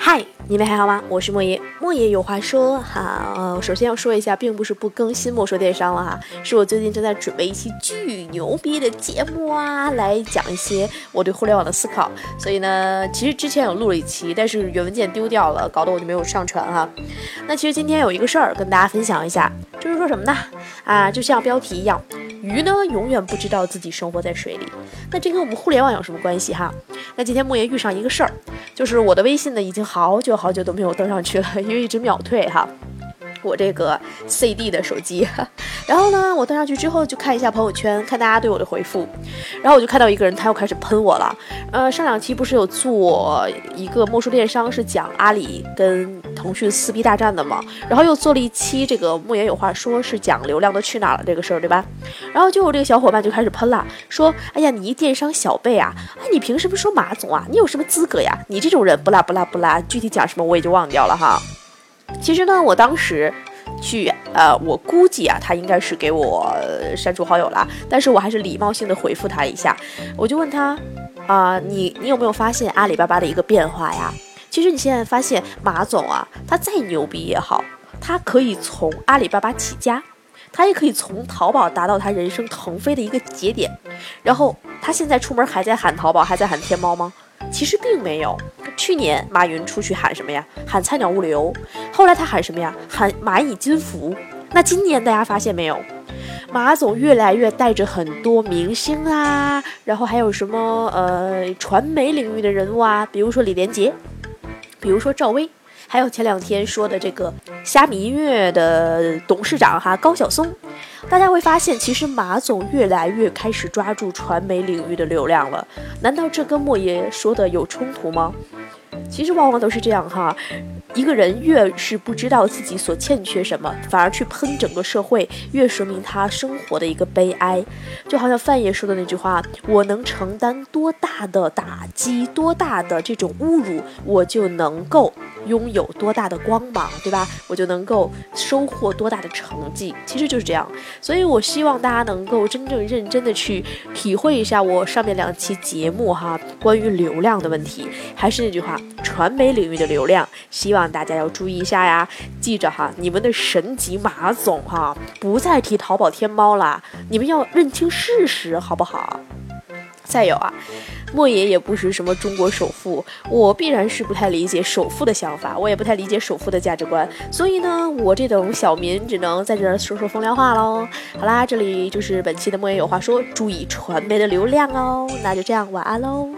嗨，你们还好吗？我是莫爷，莫爷有话说哈。呃，首先要说一下，并不是不更新莫说电商了哈，是我最近正在准备一期巨牛逼的节目啊，来讲一些我对互联网的思考。所以呢，其实之前有录了一期，但是原文件丢掉了，搞得我就没有上传哈。那其实今天有一个事儿跟大家分享一下，就是说什么呢？啊，就像标题一样。鱼呢，永远不知道自己生活在水里。那这跟我们互联网有什么关系哈？那今天莫言遇上一个事儿，就是我的微信呢，已经好久好久都没有登上去了，因为一直秒退哈。我这个 CD 的手机，然后呢，我登上去之后就看一下朋友圈，看大家对我的回复，然后我就看到一个人他又开始喷我了。呃，上两期不是有做一个莫说电商是讲阿里跟腾讯撕逼大战的吗？然后又做了一期这个莫言有话说是讲流量都去哪了这个事儿，对吧？然后就有这个小伙伴就开始喷了，说：“哎呀，你一电商小辈啊，哎，你凭什么说马总啊？你有什么资格呀？你这种人不拉不拉不拉，具体讲什么我也就忘掉了哈。”其实呢，我当时去，呃，我估计啊，他应该是给我删除好友了，但是我还是礼貌性的回复他一下，我就问他，啊，你你有没有发现阿里巴巴的一个变化呀？其实你现在发现马总啊，他再牛逼也好，他可以从阿里巴巴起家，他也可以从淘宝达到他人生腾飞的一个节点，然后他现在出门还在喊淘宝，还在喊天猫吗？其实并没有。去年马云出去喊什么呀？喊菜鸟物流。后来他喊什么呀？喊蚂蚁金服。那今年大家发现没有？马总越来越带着很多明星啊，然后还有什么呃传媒领域的人物啊，比如说李连杰，比如说赵薇，还有前两天说的这个虾米音乐的董事长哈高晓松。大家会发现，其实马总越来越开始抓住传媒领域的流量了。难道这跟莫爷说的有冲突吗？其实往往都是这样哈，一个人越是不知道自己所欠缺什么，反而去喷整个社会，越说明他生活的一个悲哀。就好像范爷说的那句话：“我能承担多大的打击，多大的这种侮辱，我就能够。”拥有多大的光芒，对吧？我就能够收获多大的成绩，其实就是这样。所以我希望大家能够真正认真的去体会一下我上面两期节目哈，关于流量的问题。还是那句话，传媒领域的流量，希望大家要注意一下呀。记着哈，你们的神级马总哈，不再提淘宝天猫了，你们要认清事实，好不好？再有啊。莫言也不是什么中国首富，我必然是不太理解首富的想法，我也不太理解首富的价值观，所以呢，我这种小民只能在这儿说说风凉话喽。好啦，这里就是本期的莫言有话说，注意传媒的流量哦。那就这样，晚安喽。